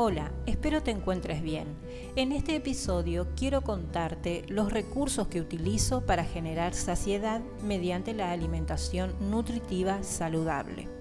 Hola, espero te encuentres bien. En este episodio quiero contarte los recursos que utilizo para generar saciedad mediante la alimentación nutritiva saludable.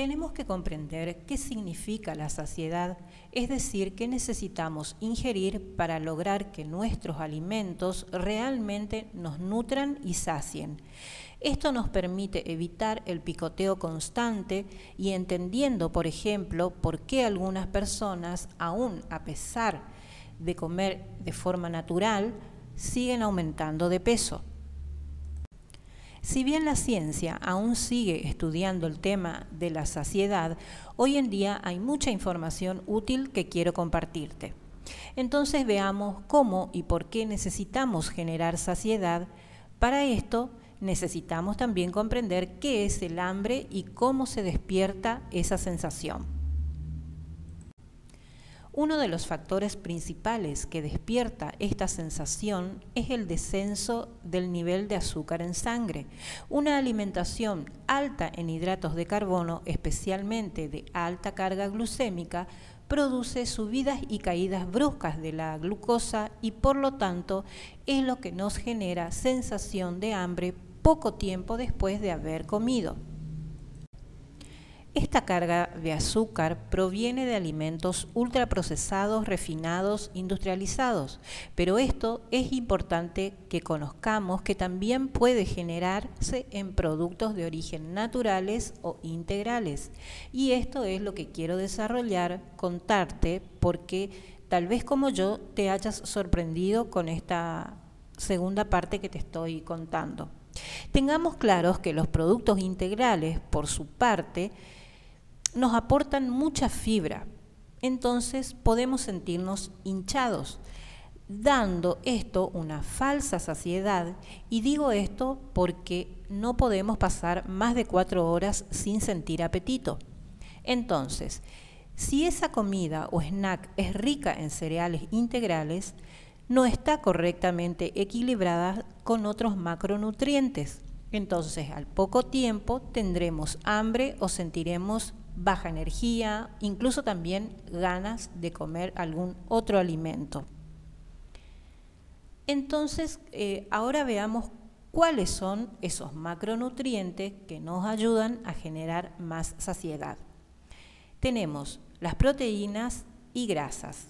Tenemos que comprender qué significa la saciedad, es decir, qué necesitamos ingerir para lograr que nuestros alimentos realmente nos nutran y sacien. Esto nos permite evitar el picoteo constante y entendiendo, por ejemplo, por qué algunas personas, aún a pesar de comer de forma natural, siguen aumentando de peso. Si bien la ciencia aún sigue estudiando el tema de la saciedad, hoy en día hay mucha información útil que quiero compartirte. Entonces veamos cómo y por qué necesitamos generar saciedad. Para esto necesitamos también comprender qué es el hambre y cómo se despierta esa sensación. Uno de los factores principales que despierta esta sensación es el descenso del nivel de azúcar en sangre. Una alimentación alta en hidratos de carbono, especialmente de alta carga glucémica, produce subidas y caídas bruscas de la glucosa y por lo tanto es lo que nos genera sensación de hambre poco tiempo después de haber comido. Esta carga de azúcar proviene de alimentos ultraprocesados, refinados, industrializados, pero esto es importante que conozcamos que también puede generarse en productos de origen naturales o integrales. Y esto es lo que quiero desarrollar, contarte, porque tal vez como yo te hayas sorprendido con esta segunda parte que te estoy contando. Tengamos claros que los productos integrales, por su parte, nos aportan mucha fibra, entonces podemos sentirnos hinchados, dando esto una falsa saciedad. Y digo esto porque no podemos pasar más de cuatro horas sin sentir apetito. Entonces, si esa comida o snack es rica en cereales integrales, no está correctamente equilibrada con otros macronutrientes. Entonces, al poco tiempo tendremos hambre o sentiremos baja energía, incluso también ganas de comer algún otro alimento. Entonces, eh, ahora veamos cuáles son esos macronutrientes que nos ayudan a generar más saciedad. Tenemos las proteínas y grasas.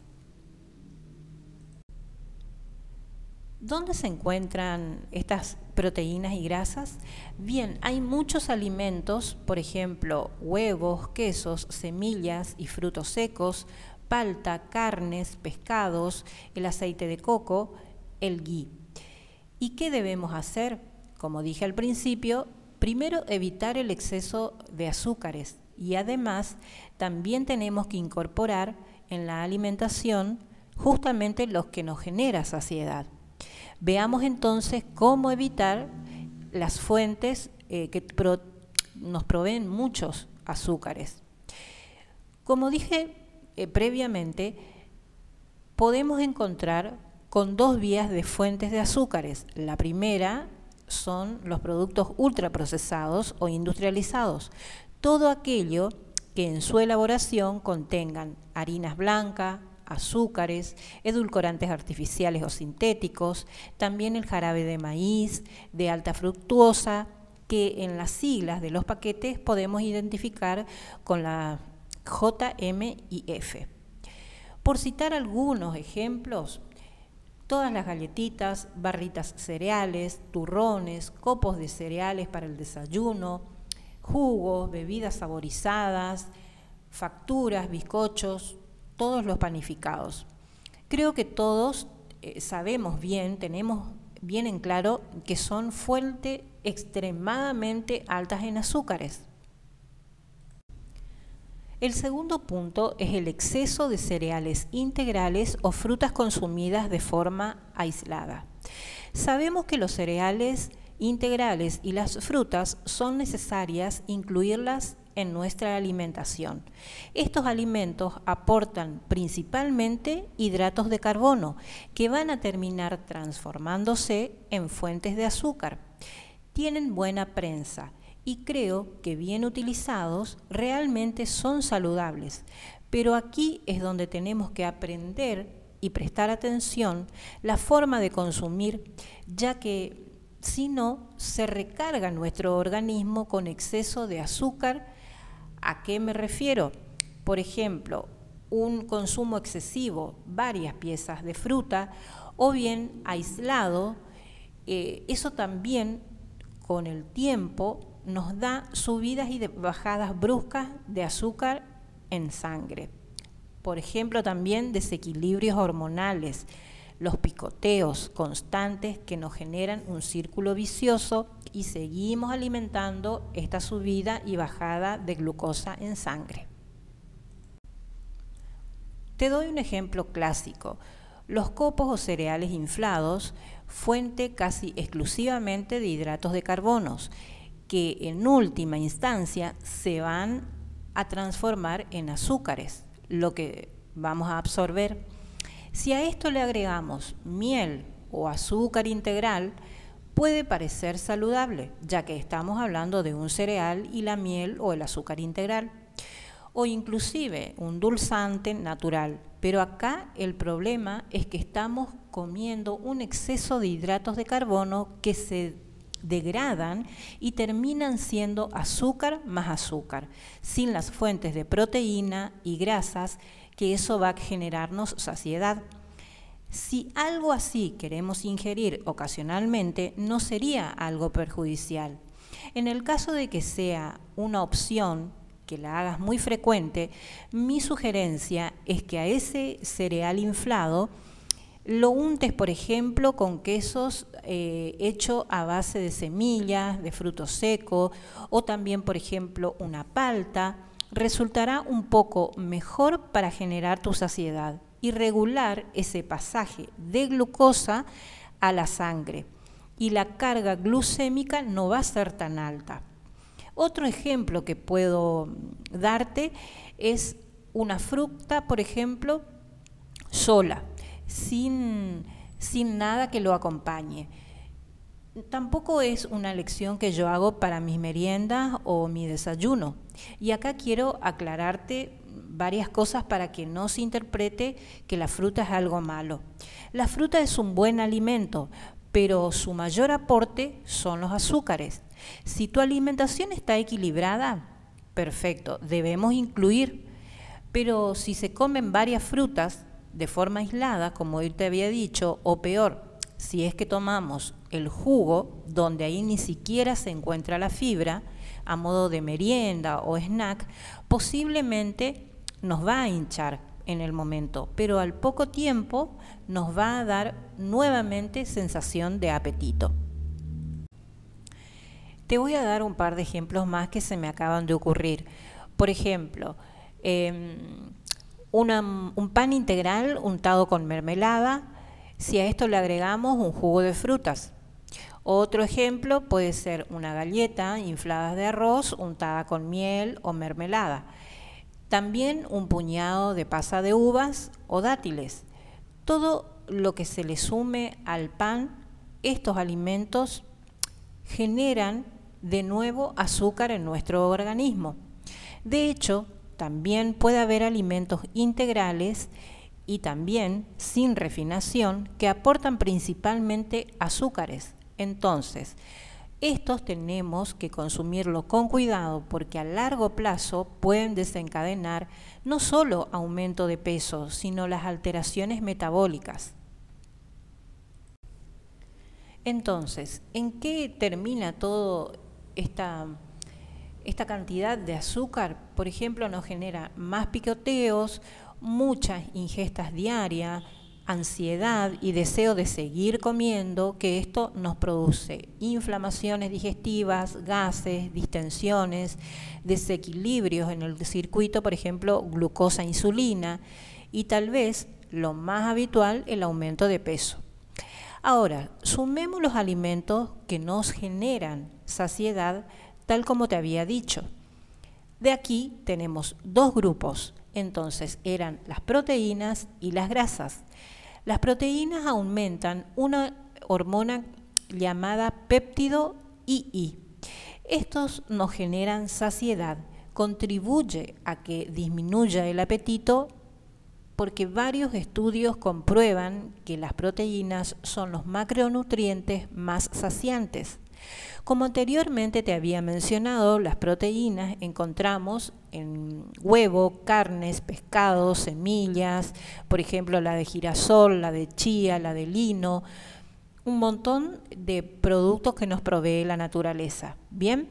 ¿Dónde se encuentran estas proteínas y grasas? Bien, hay muchos alimentos, por ejemplo, huevos, quesos, semillas y frutos secos, palta, carnes, pescados, el aceite de coco, el ghee. ¿Y qué debemos hacer? Como dije al principio, primero evitar el exceso de azúcares y además también tenemos que incorporar en la alimentación justamente los que nos genera saciedad. Veamos entonces cómo evitar las fuentes eh, que nos proveen muchos azúcares. Como dije eh, previamente, podemos encontrar con dos vías de fuentes de azúcares. La primera son los productos ultraprocesados o industrializados. Todo aquello que en su elaboración contengan harinas blancas, azúcares, edulcorantes artificiales o sintéticos, también el jarabe de maíz, de alta fructuosa, que en las siglas de los paquetes podemos identificar con la JM y F. Por citar algunos ejemplos, todas las galletitas, barritas cereales, turrones, copos de cereales para el desayuno, jugos, bebidas saborizadas, facturas, bizcochos, todos los panificados. Creo que todos eh, sabemos bien, tenemos bien en claro que son fuentes extremadamente altas en azúcares. El segundo punto es el exceso de cereales integrales o frutas consumidas de forma aislada. Sabemos que los cereales integrales y las frutas son necesarias incluirlas en nuestra alimentación. Estos alimentos aportan principalmente hidratos de carbono que van a terminar transformándose en fuentes de azúcar. Tienen buena prensa y creo que bien utilizados realmente son saludables. Pero aquí es donde tenemos que aprender y prestar atención la forma de consumir, ya que si no, se recarga nuestro organismo con exceso de azúcar. ¿A qué me refiero? Por ejemplo, un consumo excesivo, varias piezas de fruta, o bien aislado, eh, eso también con el tiempo nos da subidas y bajadas bruscas de azúcar en sangre. Por ejemplo, también desequilibrios hormonales, los picoteos constantes que nos generan un círculo vicioso y seguimos alimentando esta subida y bajada de glucosa en sangre. Te doy un ejemplo clásico. Los copos o cereales inflados, fuente casi exclusivamente de hidratos de carbonos, que en última instancia se van a transformar en azúcares, lo que vamos a absorber. Si a esto le agregamos miel o azúcar integral, puede parecer saludable, ya que estamos hablando de un cereal y la miel o el azúcar integral o inclusive un dulzante natural. Pero acá el problema es que estamos comiendo un exceso de hidratos de carbono que se degradan y terminan siendo azúcar más azúcar, sin las fuentes de proteína y grasas que eso va a generarnos saciedad. Si algo así queremos ingerir ocasionalmente, no sería algo perjudicial. En el caso de que sea una opción que la hagas muy frecuente, mi sugerencia es que a ese cereal inflado lo untes, por ejemplo, con quesos eh, hecho a base de semillas, de frutos secos, o también, por ejemplo, una palta. Resultará un poco mejor para generar tu saciedad y regular ese pasaje de glucosa a la sangre. Y la carga glucémica no va a ser tan alta. Otro ejemplo que puedo darte es una fruta, por ejemplo, sola, sin, sin nada que lo acompañe. Tampoco es una lección que yo hago para mis meriendas o mi desayuno. Y acá quiero aclararte varias cosas para que no se interprete que la fruta es algo malo. La fruta es un buen alimento, pero su mayor aporte son los azúcares. Si tu alimentación está equilibrada, perfecto, debemos incluir, pero si se comen varias frutas de forma aislada, como hoy te había dicho, o peor, si es que tomamos el jugo, donde ahí ni siquiera se encuentra la fibra, a modo de merienda o snack, posiblemente nos va a hinchar en el momento, pero al poco tiempo nos va a dar nuevamente sensación de apetito. Te voy a dar un par de ejemplos más que se me acaban de ocurrir. Por ejemplo, un pan integral untado con mermelada, si a esto le agregamos un jugo de frutas. Otro ejemplo puede ser una galleta inflada de arroz untada con miel o mermelada. También un puñado de pasa de uvas o dátiles. Todo lo que se le sume al pan, estos alimentos generan de nuevo azúcar en nuestro organismo. De hecho, también puede haber alimentos integrales y también sin refinación que aportan principalmente azúcares. Entonces, estos tenemos que consumirlos con cuidado porque a largo plazo pueden desencadenar no solo aumento de peso, sino las alteraciones metabólicas. Entonces, ¿en qué termina todo esta, esta cantidad de azúcar, por ejemplo, nos genera más picoteos, muchas ingestas diarias, ansiedad y deseo de seguir comiendo, que esto nos produce inflamaciones digestivas, gases, distensiones, desequilibrios en el circuito, por ejemplo, glucosa-insulina y tal vez, lo más habitual, el aumento de peso. Ahora, sumemos los alimentos que nos generan saciedad, tal como te había dicho. De aquí tenemos dos grupos. Entonces eran las proteínas y las grasas. Las proteínas aumentan una hormona llamada péptido II. Estos nos generan saciedad, contribuye a que disminuya el apetito porque varios estudios comprueban que las proteínas son los macronutrientes más saciantes. Como anteriormente te había mencionado, las proteínas encontramos en huevo, carnes, pescados, semillas, por ejemplo la de girasol, la de chía, la de lino, un montón de productos que nos provee la naturaleza. Bien,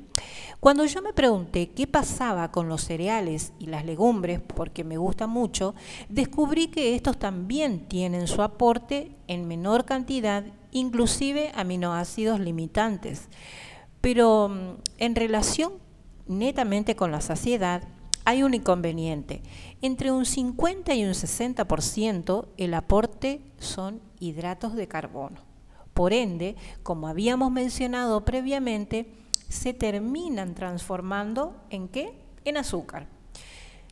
cuando yo me pregunté qué pasaba con los cereales y las legumbres, porque me gusta mucho, descubrí que estos también tienen su aporte en menor cantidad, inclusive aminoácidos limitantes. Pero mm, en relación netamente con la saciedad, hay un inconveniente. Entre un 50 y un 60% el aporte son hidratos de carbono. Por ende, como habíamos mencionado previamente, se terminan transformando en qué? En azúcar.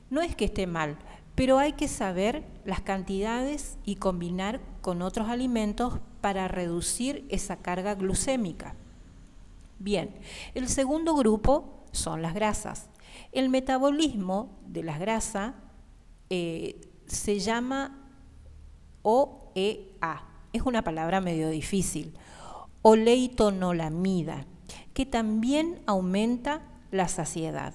No es que esté mal, pero hay que saber las cantidades y combinar con otros alimentos para reducir esa carga glucémica. Bien, el segundo grupo son las grasas. El metabolismo de las grasas eh, se llama OEA, es una palabra medio difícil, oleitonolamida, que también aumenta la saciedad.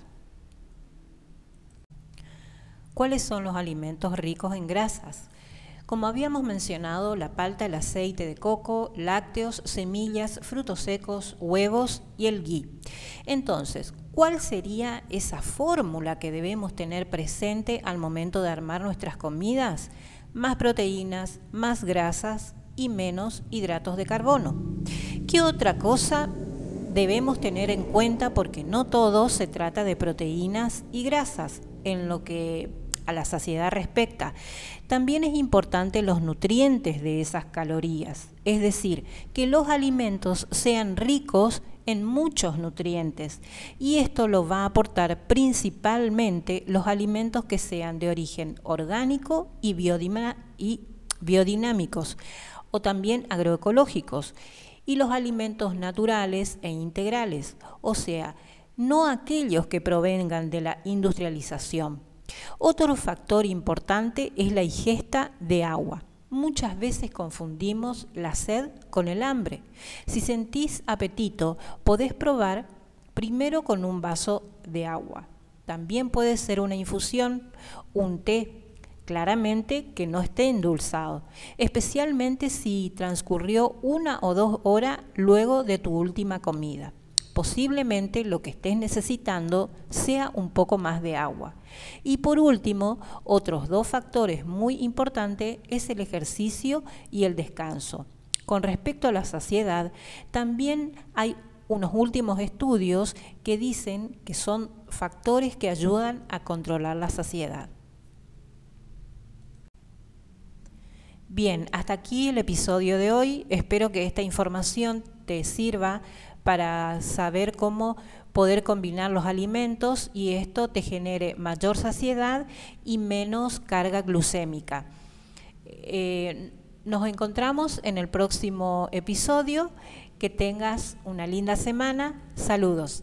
¿Cuáles son los alimentos ricos en grasas? Como habíamos mencionado, la palta, el aceite de coco, lácteos, semillas, frutos secos, huevos y el ghee. Entonces, ¿cuál sería esa fórmula que debemos tener presente al momento de armar nuestras comidas? Más proteínas, más grasas y menos hidratos de carbono. ¿Qué otra cosa debemos tener en cuenta? Porque no todo se trata de proteínas y grasas en lo que a la saciedad respecta. También es importante los nutrientes de esas calorías, es decir, que los alimentos sean ricos en muchos nutrientes y esto lo va a aportar principalmente los alimentos que sean de origen orgánico y, biodinámicos o también agroecológicos, y los alimentos naturales e integrales, o sea, no aquellos que provengan de la industrialización. Otro factor importante es la ingesta de agua. Muchas veces confundimos la sed con el hambre. Si sentís apetito, podés probar primero con un vaso de agua. También puede ser una infusión, un té claramente que no esté endulzado, especialmente si transcurrió una o dos horas luego de tu última comida. Posiblemente lo que estés necesitando sea un poco más de agua. Y por último, otros dos factores muy importantes es el ejercicio y el descanso. Con respecto a la saciedad, también hay unos últimos estudios que dicen que son factores que ayudan a controlar la saciedad. Bien, hasta aquí el episodio de hoy. Espero que esta información te sirva para saber cómo poder combinar los alimentos y esto te genere mayor saciedad y menos carga glucémica. Eh, nos encontramos en el próximo episodio. Que tengas una linda semana. Saludos.